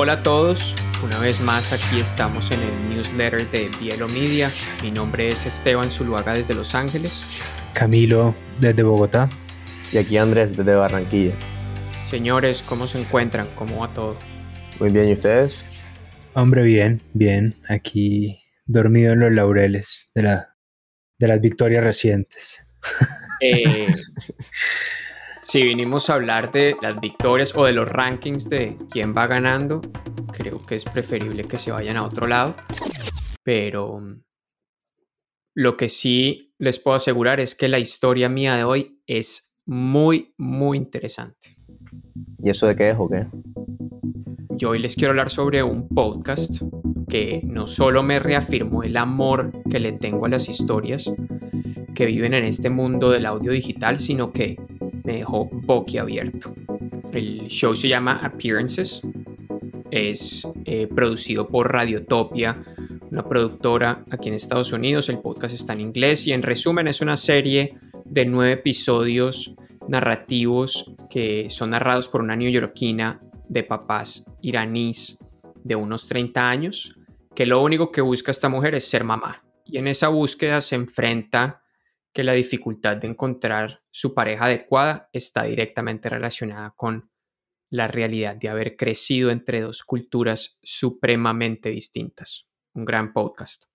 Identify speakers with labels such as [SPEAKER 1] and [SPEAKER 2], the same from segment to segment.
[SPEAKER 1] Hola a todos, una vez más aquí estamos en el newsletter de Bielo Media. Mi nombre es Esteban Zuluaga desde Los Ángeles.
[SPEAKER 2] Camilo desde Bogotá.
[SPEAKER 3] Y aquí Andrés desde Barranquilla.
[SPEAKER 1] Señores, ¿cómo se encuentran? ¿Cómo va todo?
[SPEAKER 3] Muy bien, ¿y ustedes?
[SPEAKER 2] Hombre, bien, bien. Aquí dormido en los laureles de, la, de las victorias recientes.
[SPEAKER 1] Eh, si vinimos a hablar de las victorias o de los rankings de quién va ganando, creo que es preferible que se vayan a otro lado. Pero mm, lo que sí les puedo asegurar es que la historia mía de hoy es muy, muy interesante.
[SPEAKER 3] ¿Y eso de qué es o qué?
[SPEAKER 1] Yo hoy les quiero hablar sobre un podcast que no solo me reafirmó el amor que le tengo a las historias que viven en este mundo del audio digital, sino que me dejó boquiabierto. El show se llama Appearances. Es eh, producido por Radiotopia, una productora aquí en Estados Unidos. El podcast está en inglés y en resumen es una serie de nueve episodios narrativos que son narrados por una neoyorquina de papás iraníes de unos 30 años, que lo único que busca esta mujer es ser mamá. Y en esa búsqueda se enfrenta que la dificultad de encontrar su pareja adecuada está directamente relacionada con la realidad de haber crecido entre dos culturas supremamente distintas. Un gran podcast.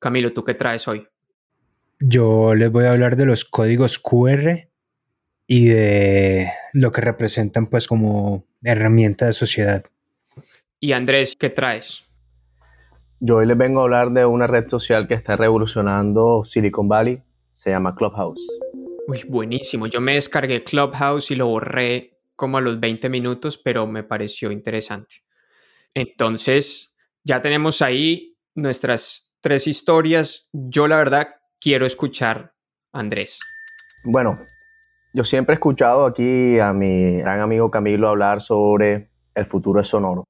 [SPEAKER 1] Camilo, ¿tú qué traes hoy?
[SPEAKER 2] Yo les voy a hablar de los códigos QR y de lo que representan pues como herramienta de sociedad.
[SPEAKER 1] Y Andrés, ¿qué traes?
[SPEAKER 3] Yo hoy les vengo a hablar de una red social que está revolucionando Silicon Valley se llama Clubhouse.
[SPEAKER 1] Uy, buenísimo. Yo me descargué Clubhouse y lo borré como a los 20 minutos, pero me pareció interesante. Entonces, ya tenemos ahí nuestras tres historias. Yo la verdad quiero escuchar a Andrés.
[SPEAKER 3] Bueno, yo siempre he escuchado aquí a mi gran amigo Camilo hablar sobre el futuro de sonoro.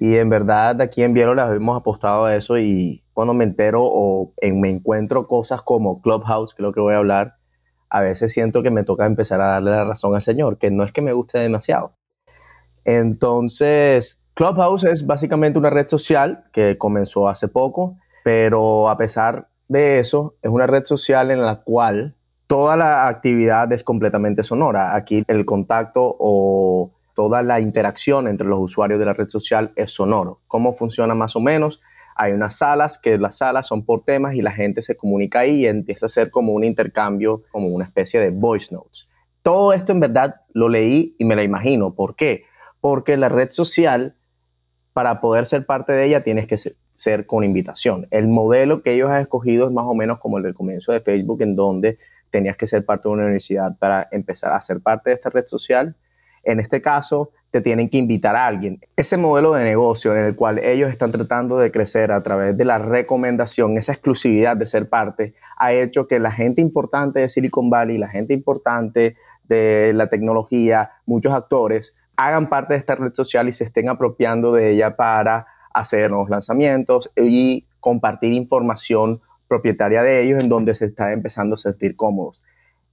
[SPEAKER 3] Y en verdad aquí en Bielo les hemos apostado a eso y cuando me entero o me encuentro cosas como Clubhouse, que es lo que voy a hablar, a veces siento que me toca empezar a darle la razón al Señor, que no es que me guste demasiado. Entonces, Clubhouse es básicamente una red social que comenzó hace poco, pero a pesar de eso, es una red social en la cual toda la actividad es completamente sonora. Aquí el contacto o toda la interacción entre los usuarios de la red social es sonoro. ¿Cómo funciona más o menos? Hay unas salas que las salas son por temas y la gente se comunica ahí y empieza a ser como un intercambio, como una especie de voice notes. Todo esto en verdad lo leí y me lo imagino. ¿Por qué? Porque la red social, para poder ser parte de ella, tienes que ser, con invitación. El modelo que ellos han escogido es más o menos como el del comienzo de Facebook, en donde tenías que ser parte de una universidad para empezar a ser parte de esta red social en este caso, te tienen que invitar a alguien. Ese modelo de negocio en el cual ellos están tratando de crecer a través de la recomendación, esa exclusividad de ser parte, ha hecho que la gente importante de Silicon Valley, la gente importante de la tecnología, muchos actores, hagan parte de esta red social y se estén apropiando de ella para hacer nuevos lanzamientos y compartir información propietaria de ellos en donde se está empezando a sentir cómodos.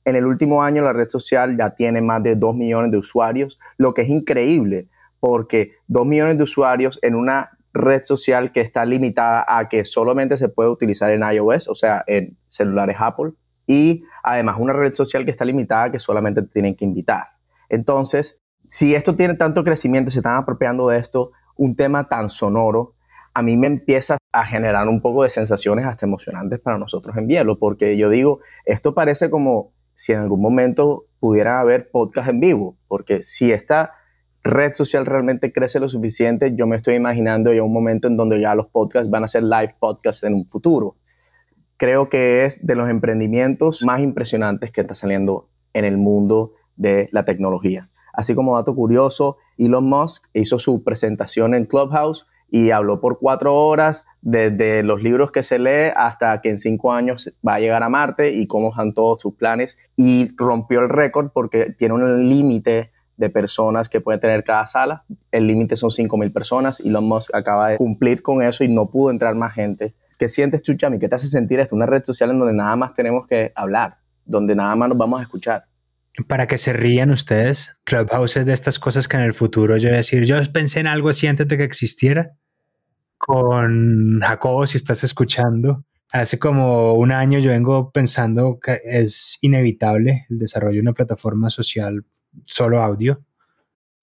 [SPEAKER 3] En el último año la red social ya tiene más de 2 millones de usuarios, lo que es increíble porque 2 millones de usuarios en una red social que está limitada a que solamente se puede utilizar en iOS, o sea, en celulares Apple, y además una red social que está limitada a que solamente te tienen que invitar. Entonces, si esto tiene tanto crecimiento, se están apropiando de esto, un tema tan sonoro, a mí me empieza a generar un poco de sensaciones hasta emocionantes para nosotros en Bielo, porque yo digo, esto parece como si en algún momento pudiera haber podcast en vivo, porque si esta red social realmente crece lo suficiente, yo me estoy imaginando ya un momento en donde ya los podcasts van a ser live podcasts en un futuro. Creo que es de los emprendimientos más impresionantes que está saliendo en el mundo de la tecnología. Así como dato curioso, Elon Musk hizo su presentación en Clubhouse y habló por cuatro horas desde los libros que se lee hasta que en cinco años va a llegar a Marte y cómo están todos sus planes y rompió el récord porque tiene un límite de personas que puede tener cada sala. El límite son mil personas y Elon Musk acaba de cumplir con eso y no pudo entrar más gente. ¿Qué sientes, Chuchami? ¿Qué te hace sentir esto? Una red social en donde nada más tenemos que hablar, donde nada más nos vamos a escuchar.
[SPEAKER 2] Para que se rían ustedes, Clubhouse es de estas cosas que en el futuro yo voy a decir, yo pensé en algo así antes de que existiera. Con Jacobo, si estás escuchando, hace como un año yo vengo pensando que es inevitable el desarrollo de una plataforma social solo audio.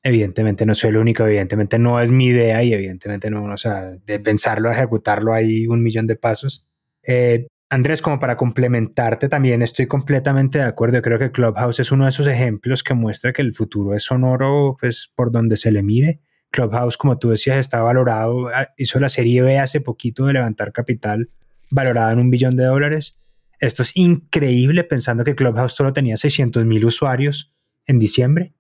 [SPEAKER 2] Evidentemente no soy el único, evidentemente no es mi idea y evidentemente no, o sea, de pensarlo, ejecutarlo hay un millón de pasos. Eh, Andrés, como para complementarte también, estoy completamente de acuerdo. Creo que Clubhouse es uno de esos ejemplos que muestra que el futuro es sonoro, pues por donde se le mire. Clubhouse, como tú decías, está valorado, ah, hizo la serie B hace poquito de levantar capital, valorada en un billón de dólares. Esto es increíble pensando que Clubhouse solo tenía 600 mil usuarios en diciembre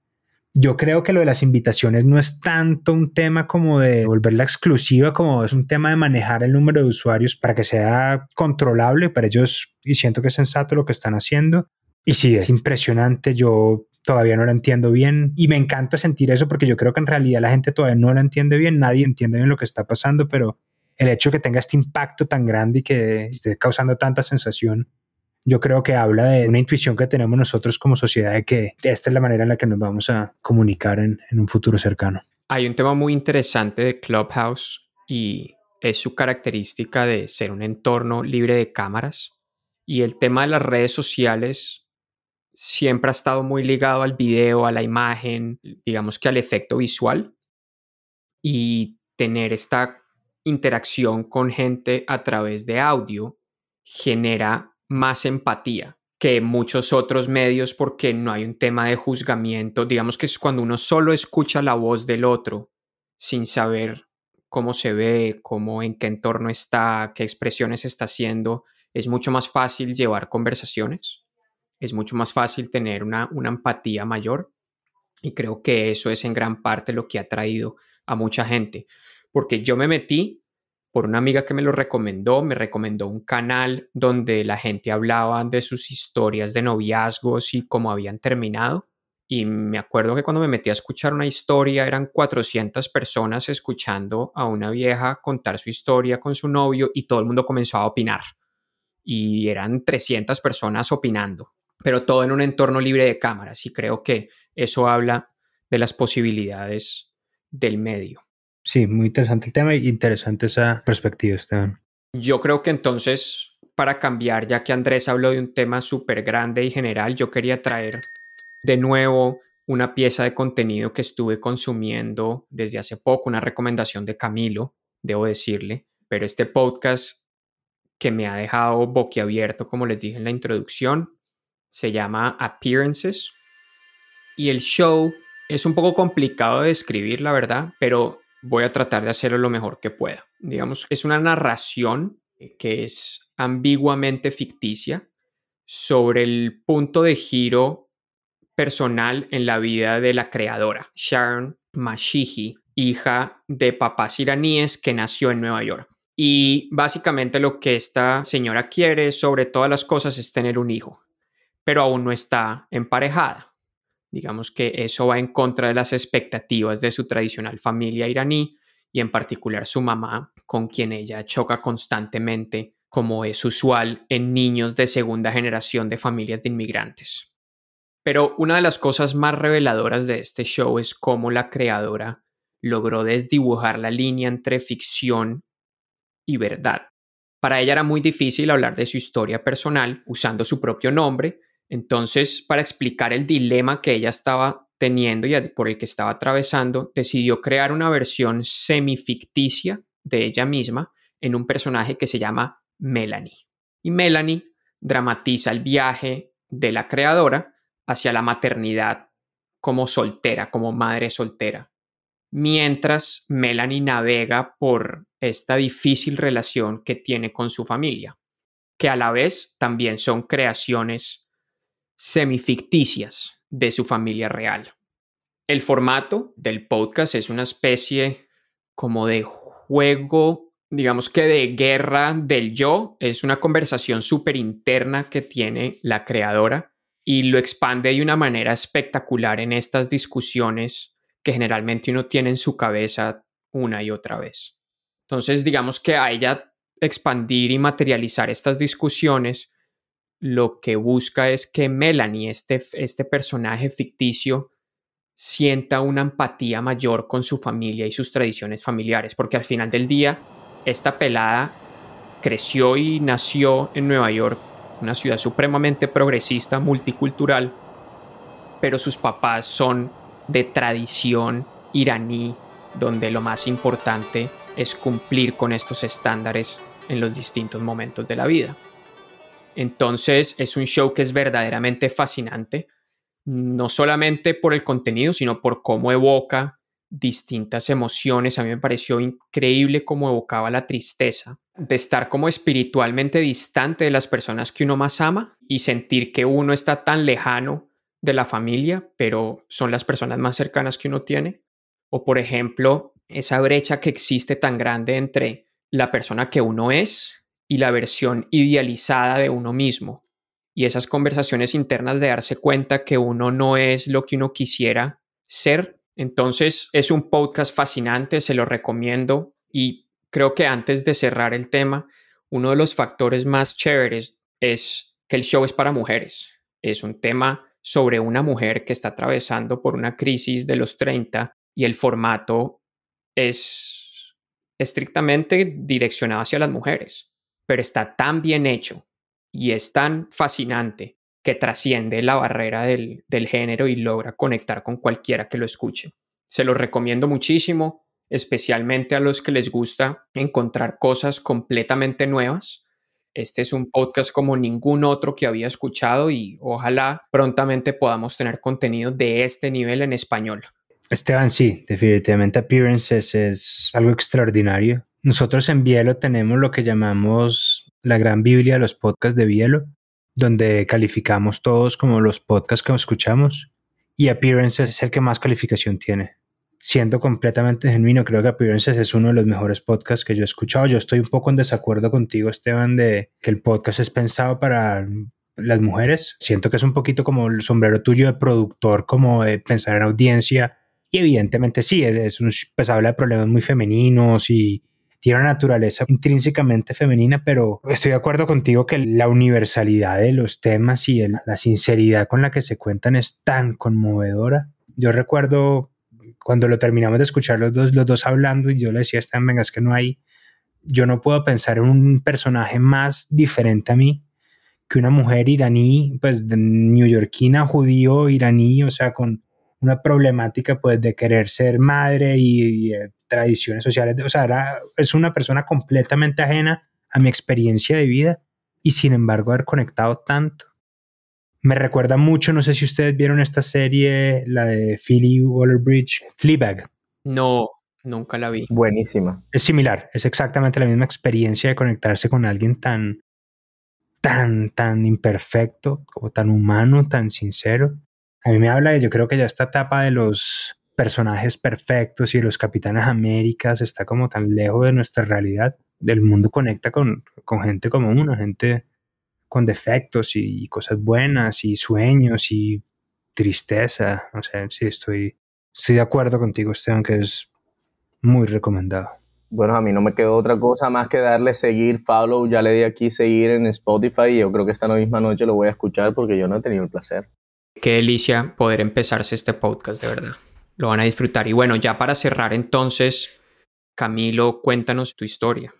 [SPEAKER 2] yo creo que lo de las invitaciones no es tanto un tema como de volverla exclusiva, como es un tema de manejar el número de usuarios para que sea controlable para ellos y siento que es sensato lo que están haciendo. Y sí, es impresionante, yo todavía no lo entiendo bien y me encanta sentir eso porque yo creo que en realidad la gente todavía no lo entiende bien, nadie entiende bien lo que está pasando, pero el hecho de que tenga este impacto tan grande y que esté causando tanta sensación yo creo que habla de una intuición que tenemos nosotros como sociedad de que esta es la manera en la que nos vamos a comunicar en, un futuro cercano.
[SPEAKER 1] Hay un tema muy interesante de Clubhouse y es su característica de ser un entorno libre de cámaras. Y el tema de las redes sociales siempre ha estado muy ligado al video, a la imagen, digamos que al efecto visual. Y tener esta interacción con gente a través de audio genera más empatía que muchos otros medios porque no hay un tema de juzgamiento. Digamos que es cuando uno solo escucha la voz del otro sin saber cómo se ve, cómo en qué entorno está, qué expresiones está haciendo, es mucho más fácil llevar conversaciones, es mucho más fácil tener una, una empatía mayor y creo que eso es en gran parte lo que ha traído a mucha gente, porque yo me metí por una amiga que me lo recomendó, me recomendó un canal donde la gente hablaba de sus historias de noviazgos y cómo habían terminado. Y me acuerdo que cuando me metí a escuchar una historia eran 400 personas escuchando a una vieja contar su historia con su novio y todo el mundo comenzó a opinar. Y eran 300 personas opinando, pero todo en un entorno libre de cámaras. Y creo que eso habla de las posibilidades del medio.
[SPEAKER 2] Sí, muy interesante el tema y interesante esa perspectiva, Esteban.
[SPEAKER 1] Yo creo que entonces, para cambiar, ya que Andrés habló de un tema súper grande y general, yo quería traer de nuevo una pieza de contenido que estuve consumiendo desde hace poco, una recomendación de Camilo, debo decirle, pero este podcast que me ha dejado boquiabierto, como les dije en la introducción, se llama Appearances y el show es un poco complicado de describir, la verdad, pero voy a tratar de hacerlo lo mejor que pueda. Digamos, es una narración que es ambiguamente ficticia sobre el punto de giro personal en la vida de la creadora, Sharon Mashihi, hija de papás iraníes que nació en Nueva York. Y básicamente lo que esta señora quiere sobre todas las cosas es tener un hijo, pero aún no está emparejada. Digamos que eso va en contra de las expectativas de su tradicional familia iraní y en particular su mamá, con quien ella choca constantemente, como es usual en niños de segunda generación de familias de inmigrantes. Pero una de las cosas más reveladoras de este show es cómo la creadora logró desdibujar la línea entre ficción y verdad. Para ella era muy difícil hablar de su historia personal usando su propio nombre, entonces, para explicar el dilema que ella estaba teniendo y por el que estaba atravesando, decidió crear una versión semificticia de ella misma en un personaje que se llama Melanie. Y Melanie dramatiza el viaje de la creadora hacia la maternidad como soltera, como madre soltera, mientras Melanie navega por esta difícil relación que tiene con su familia, que a la vez también son creaciones semificticias de su familia real. El formato del podcast es una especie como de juego, digamos que de guerra del yo. Es una conversación súper interna que tiene la creadora y lo expande de una manera espectacular en estas discusiones que generalmente uno tiene en su cabeza una y otra vez. Entonces, digamos que a ella expandir y materializar estas discusiones lo que busca es que Melanie, este, este personaje ficticio, sienta una empatía mayor con su familia y sus tradiciones familiares, porque al final del día, esta pelada creció y nació en Nueva York, una ciudad supremamente progresista, multicultural, pero sus papás son de tradición iraní, donde lo más importante es cumplir con estos estándares en los distintos momentos de la vida. Entonces es un show que es verdaderamente fascinante, no solamente por el contenido, sino por cómo evoca distintas emociones. A mí me pareció increíble cómo evocaba la tristeza, de estar como espiritualmente distante de las personas que uno más ama y sentir que uno está tan lejano de la familia, pero son las personas más cercanas que uno tiene. O por ejemplo, esa brecha que existe tan grande entre la persona que uno es y la versión idealizada de uno mismo. Y esas conversaciones internas de darse cuenta que uno no es lo que uno quisiera ser. Entonces es un podcast fascinante, se lo recomiendo y creo que antes de cerrar el tema, uno de los factores más chéveres es que el show es para mujeres. Es un tema sobre una mujer que está atravesando por una crisis de los 30 y el formato es estrictamente direccionado hacia las mujeres, pero está tan bien hecho y es tan fascinante que trasciende la barrera del, del género y logra conectar con cualquiera que lo escuche. Se lo recomiendo muchísimo, especialmente a los que les gusta encontrar cosas completamente nuevas este es un podcast como ningún otro que había escuchado y ojalá prontamente podamos tener contenido de este nivel en español.
[SPEAKER 2] Esteban, sí, definitivamente Appearances es algo extraordinario. Nosotros en Bielo tenemos lo que llamamos la gran Biblia de los podcasts de Bielo, donde calificamos todos como los podcasts que escuchamos y Appearances es el que más calificación tiene siendo completamente genuino, creo que Appearances es uno de los mejores podcasts que yo he escuchado. Yo estoy un poco en desacuerdo contigo, Esteban, de que el podcast es pensado para las mujeres. Siento que es un poquito como el sombrero tuyo de productor, como de pensar en audiencia. Y evidentemente sí, es un, pues habla de problemas muy femeninos y tiene una naturaleza intrínsecamente femenina, pero estoy de acuerdo contigo que la universalidad de los temas y la sinceridad con la que se cuentan es tan conmovedora. Yo recuerdo cuando lo terminamos de escuchar los dos, los dos hablando, y yo le decía a Stan, venga, es que no hay, yo no puedo pensar en un personaje más diferente a mí que una mujer iraní, pues neoyorquina, judío, iraní, o sea, con una problemática pues de querer ser madre y, eh, tradiciones sociales, o sea, es una persona completamente ajena a mi experiencia de vida y sin embargo haber conectado tanto. Me recuerda mucho, no sé si ustedes vieron esta serie, la de Philly Waller-Bridge, Fleabag.
[SPEAKER 1] No, nunca la vi.
[SPEAKER 3] Buenísima.
[SPEAKER 2] Es similar, es exactamente la misma experiencia de conectarse con alguien tan, tan, tan imperfecto, como tan humano, tan sincero. A mí me habla de, yo creo que ya esta etapa de los personajes perfectos y de los capitanes Américas está como tan lejos de nuestra realidad. El mundo conecta con, con gente como una, gente con defectos y cosas buenas y sueños y tristeza. O sea, sí, estoy, estoy de acuerdo contigo, Esteban, que es muy recomendado.
[SPEAKER 3] Bueno, a mí no me quedó otra cosa más que darle seguir, follow, ya le di aquí seguir en Spotify y yo creo que esta misma noche lo voy a escuchar porque yo no he tenido el placer.
[SPEAKER 1] Qué delicia poder empezarse este podcast, de verdad. Lo van a disfrutar. Y bueno, ya para cerrar entonces, Camilo, cuéntanos tu historia.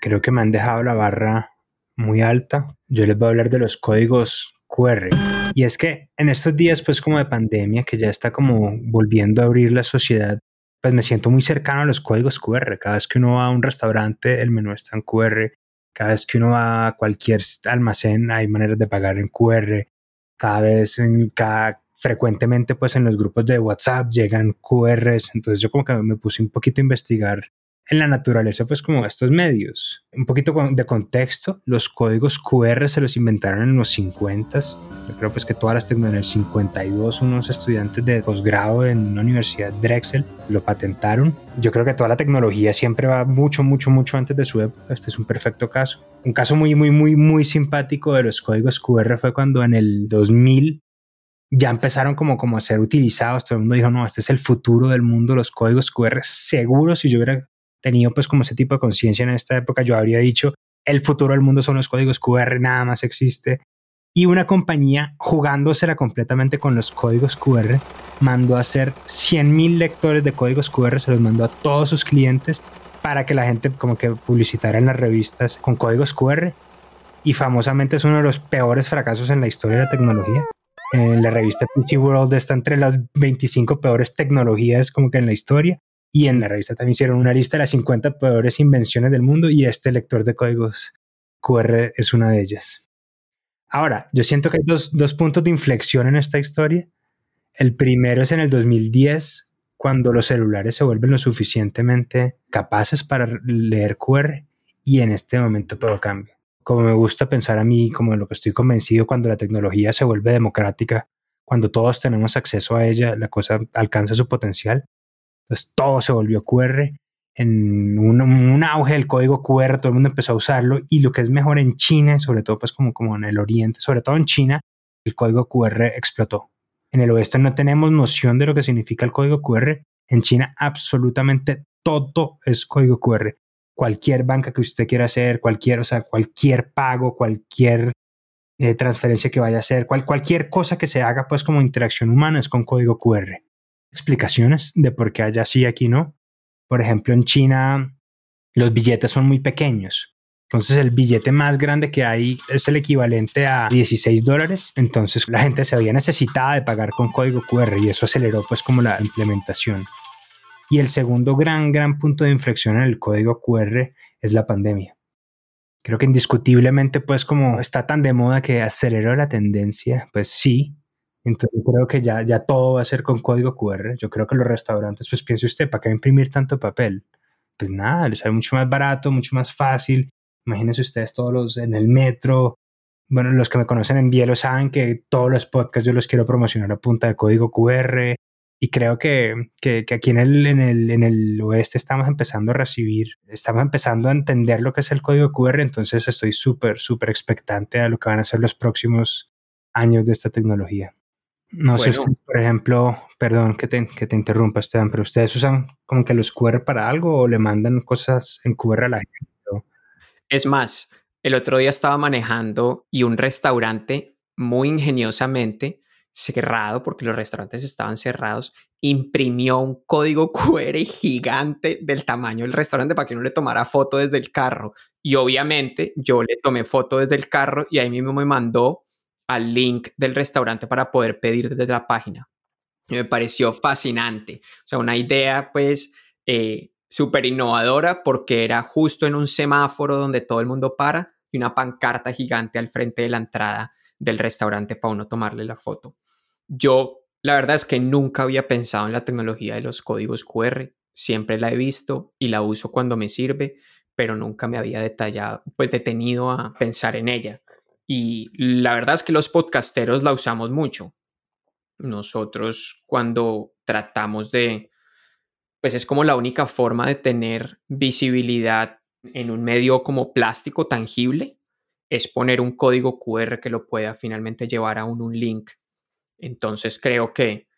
[SPEAKER 2] Creo que me han dejado la barra muy alta. Yo les voy a hablar de los códigos QR. Y es que en estos días, pues como de pandemia, que ya está como volviendo a abrir la sociedad, pues me siento muy cercano a los códigos QR. Cada vez que uno va a un restaurante, el menú está en QR. Cada vez que uno va a cualquier almacén, hay maneras de pagar en QR. Cada vez, en cada, frecuentemente, pues en los grupos de WhatsApp llegan QRs. Entonces yo como que me puse un poquito a investigar en la naturaleza, pues como estos medios. Un poquito de contexto, los códigos QR se los inventaron en los 50. Yo creo pues que todas las tecnologías, en el 52 unos estudiantes de posgrado en una universidad Drexel lo patentaron. Yo creo que toda la tecnología siempre va mucho, mucho, mucho antes de su época. Este es un perfecto caso. Un caso muy, muy, muy, muy simpático de los códigos QR fue cuando en el 2000 ya empezaron como, como a ser utilizados. Todo el mundo dijo, no, este es el futuro del mundo, los códigos QR. Seguro si yo hubiera tenido pues como ese tipo de conciencia en esta época, yo habría dicho, el futuro del mundo son los códigos QR, nada más existe. Y una compañía jugándosela completamente con los códigos QR mandó a hacer 100.000 lectores de códigos QR, se los mandó a todos sus clientes para que la gente como que publicitara en las revistas con códigos QR. Y famosamente es uno de los peores fracasos en la historia de la tecnología. En la revista PC World está entre las 25 peores tecnologías como que en la historia. Y en la revista también hicieron una lista de las 50 peores invenciones del mundo y este lector de códigos QR es una de ellas. Ahora, yo siento que hay dos, dos puntos de inflexión en esta historia. El primero es en el 2010, cuando los celulares se vuelven lo suficientemente capaces para leer QR y en este momento todo cambia. Como me gusta pensar a mí, como lo que estoy convencido, cuando la tecnología se vuelve democrática, cuando todos tenemos acceso a ella, la cosa alcanza su potencial entonces todo se volvió QR. En un, auge del código QR, todo el mundo empezó a usarlo. Y lo que es mejor en China, sobre todo pues como, como en el oriente, sobre todo en China, el código QR explotó. En el oeste no tenemos noción de lo que significa el código QR. En China absolutamente todo es código QR. Cualquier banca que usted quiera hacer, cualquier, o sea, cualquier pago, cualquier eh, transferencia que vaya a hacer, cualquier cosa que se haga pues como interacción humana es con código QR explicaciones de por qué allá sí, aquí no. Por ejemplo, en China los billetes son muy pequeños. Entonces el billete más grande que hay es el equivalente a 16 dólares. Entonces la gente se había necesitada de pagar con código QR y eso aceleró pues como la implementación. Y el segundo gran, gran punto de inflexión en el código QR es la pandemia. Creo que indiscutiblemente pues como está tan de moda que aceleró la tendencia, pues sí, entonces creo que ya, ya todo va a ser con código QR. Yo creo que los restaurantes, pues piense usted, ¿para qué imprimir tanto papel? Pues nada, les sale mucho más barato, mucho más fácil. Imagínense ustedes todos los en el metro. Bueno, los que me conocen en Bielo saben que todos los podcasts yo los quiero promocionar a punta de código QR. Y creo que, que, que aquí en el, en, el, en el oeste estamos empezando a recibir, estamos empezando a entender lo que es el código QR. Entonces estoy súper, súper expectante a lo que van a ser los próximos años de esta tecnología. No sé, por ejemplo, perdón que te, que te interrumpa, Esteban, pero ustedes usan como que los QR para algo o le mandan cosas en QR a la gente.
[SPEAKER 1] Es más, el otro día estaba manejando y un restaurante muy ingeniosamente cerrado, porque los restaurantes estaban cerrados, imprimió un código QR gigante del tamaño del restaurante para que no le tomara foto desde el carro. Y obviamente yo le tomé foto desde el carro y ahí mismo me mandó al link del restaurante para poder pedir desde la página. me pareció fascinante. O sea, una idea pues eh, súper innovadora porque era justo en un semáforo donde todo el mundo para y una pancarta gigante al frente de la entrada del restaurante para uno tomarle la foto. Yo, la verdad es que nunca había pensado en la tecnología de los códigos QR. Siempre la he visto y la uso cuando me sirve, pero nunca me había detallado, pues detenido a pensar en ella. Y la verdad es que los podcasteros la usamos mucho. Nosotros cuando tratamos de, pues es como la única forma de tener visibilidad en un medio como plástico tangible, es poner un código QR que lo pueda finalmente llevar a un, un link. Entonces creo que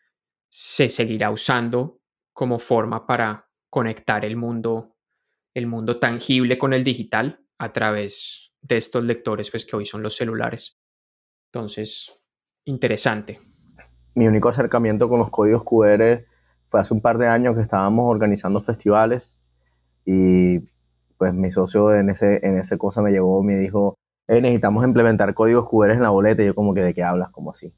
[SPEAKER 1] se seguirá usando como forma para conectar el mundo, el mundo tangible con el digital a través de estos lectores, pues que hoy son los celulares. Entonces, interesante.
[SPEAKER 3] Mi único acercamiento con los códigos QR fue hace un par de años que estábamos organizando festivales y pues mi socio en ese, en ese cosa me llegó, me dijo, necesitamos implementar códigos QR en la boleta y yo como que de qué hablas, como así.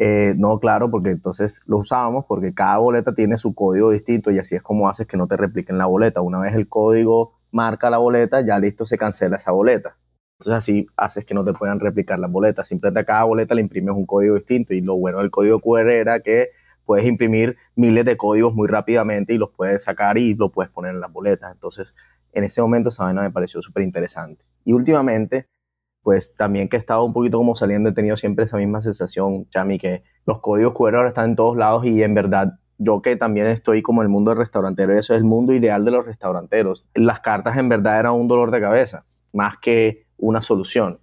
[SPEAKER 3] Eh, no, claro, porque entonces lo usábamos porque cada boleta tiene su código distinto y así es como haces que no te repliquen la boleta. Una vez el código marca la boleta, ya listo, se cancela esa boleta. Entonces así haces que no te puedan replicar las boletas. Simplemente a cada boleta le imprimes un código distinto y lo bueno del código QR era que puedes imprimir miles de códigos muy rápidamente y los puedes sacar y lo puedes poner en las boletas. Entonces, en ese momento esa vaina me pareció súper interesante. Y últimamente, pues también que he estado un poquito como saliendo, he tenido siempre esa misma sensación, Chami, que los códigos QR ahora están en todos lados y en verdad yo que también estoy como el mundo del restaurantero, eso es el mundo ideal de los restauranteros. Las cartas en verdad eran un dolor de cabeza, más que una solución.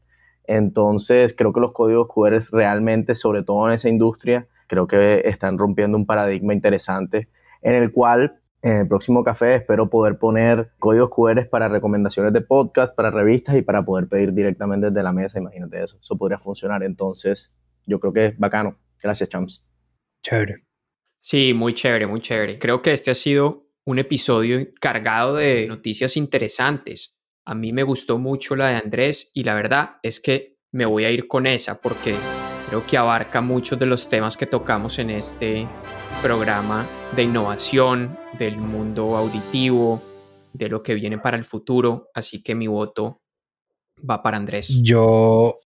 [SPEAKER 3] Entonces, creo que los códigos QR realmente, sobre todo en esa industria, creo que están rompiendo un paradigma interesante en el cual En el próximo café espero poder poner códigos QR para recomendaciones de podcast, para revistas y para poder pedir directamente desde la mesa. Imagínate eso. Eso podría funcionar. Entonces, yo creo que es bacano. Gracias, Champs.
[SPEAKER 2] Chévere.
[SPEAKER 1] Sí, muy chévere, muy chévere. Creo que este ha sido un episodio cargado de noticias interesantes. A mí me gustó mucho la de Andrés y la verdad es que me voy a ir con esa porque creo que abarca muchos de los temas que tocamos en este programa de innovación, del mundo auditivo, de lo que viene para el futuro. Así que mi voto va para Andrés.
[SPEAKER 2] Yo,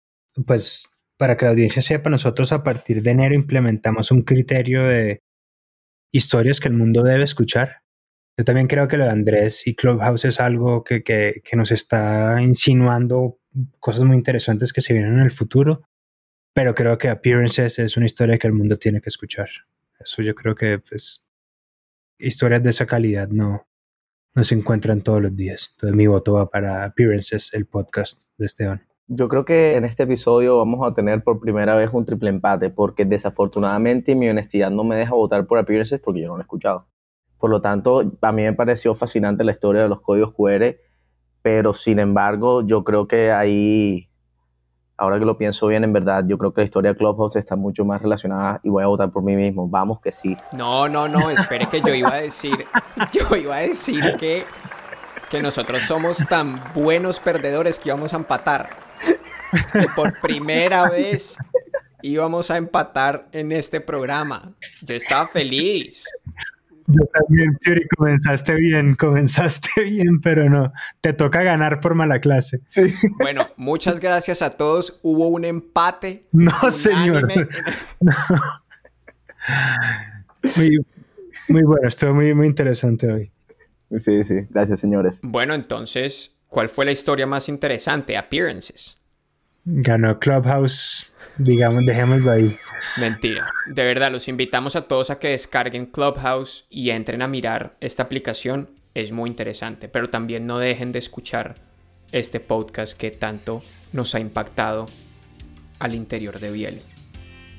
[SPEAKER 2] pues, para que la audiencia sepa, nosotros a partir de enero implementamos un criterio de historias que el mundo debe escuchar. Yo también creo que lo de Andrés y Clubhouse es algo que, que, que nos está insinuando cosas muy interesantes que se vienen en el futuro, pero creo que Appearances es una historia que el mundo tiene que escuchar. Eso yo creo que pues, historias de esa calidad no, no se encuentran todos los días. Entonces mi voto va para Appearances, el podcast de Esteban.
[SPEAKER 3] Yo creo que en este episodio vamos a tener por primera vez un triple empate, porque desafortunadamente mi honestidad no me deja votar por Appearances porque yo no lo he escuchado. Por lo tanto, a mí me pareció fascinante la historia de los códigos QR, pero sin embargo, yo creo que ahí, ahora que lo pienso bien, en verdad, yo creo que la historia de Clubhouse está mucho más relacionada y voy a votar por mí mismo. Vamos que sí.
[SPEAKER 1] No, no, no, espere que yo iba a decir, yo iba a decir que, que nosotros somos tan buenos perdedores que íbamos a empatar. Que por primera vez íbamos a empatar en este programa. Yo estaba feliz.
[SPEAKER 2] Yo también, Fury, comenzaste bien, comenzaste bien, pero no, te toca ganar por mala clase.
[SPEAKER 3] Sí.
[SPEAKER 1] Bueno, muchas gracias a todos. Hubo un empate.
[SPEAKER 2] No, señor. No. Muy, muy bueno, estuvo muy, muy interesante hoy.
[SPEAKER 3] Sí, sí. Gracias, señores.
[SPEAKER 1] Bueno, entonces, ¿cuál fue la historia más interesante? Appearances.
[SPEAKER 2] Ganó Clubhouse, digamos, dejémoslo ahí.
[SPEAKER 1] Mentira. De verdad, los invitamos a todos a que descarguen Clubhouse y entren a mirar esta aplicación. Es muy interesante, pero también no dejen de escuchar este podcast que tanto nos ha impactado al interior de Biel.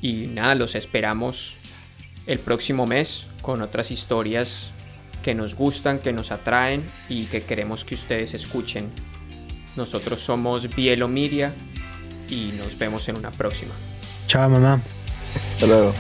[SPEAKER 1] Y nada, los esperamos el próximo mes con otras historias que nos gustan, que nos atraen y que queremos que ustedes escuchen. Nosotros somos Bielo Media y nos vemos en una próxima.
[SPEAKER 2] Chao, mamá.
[SPEAKER 3] Hasta luego.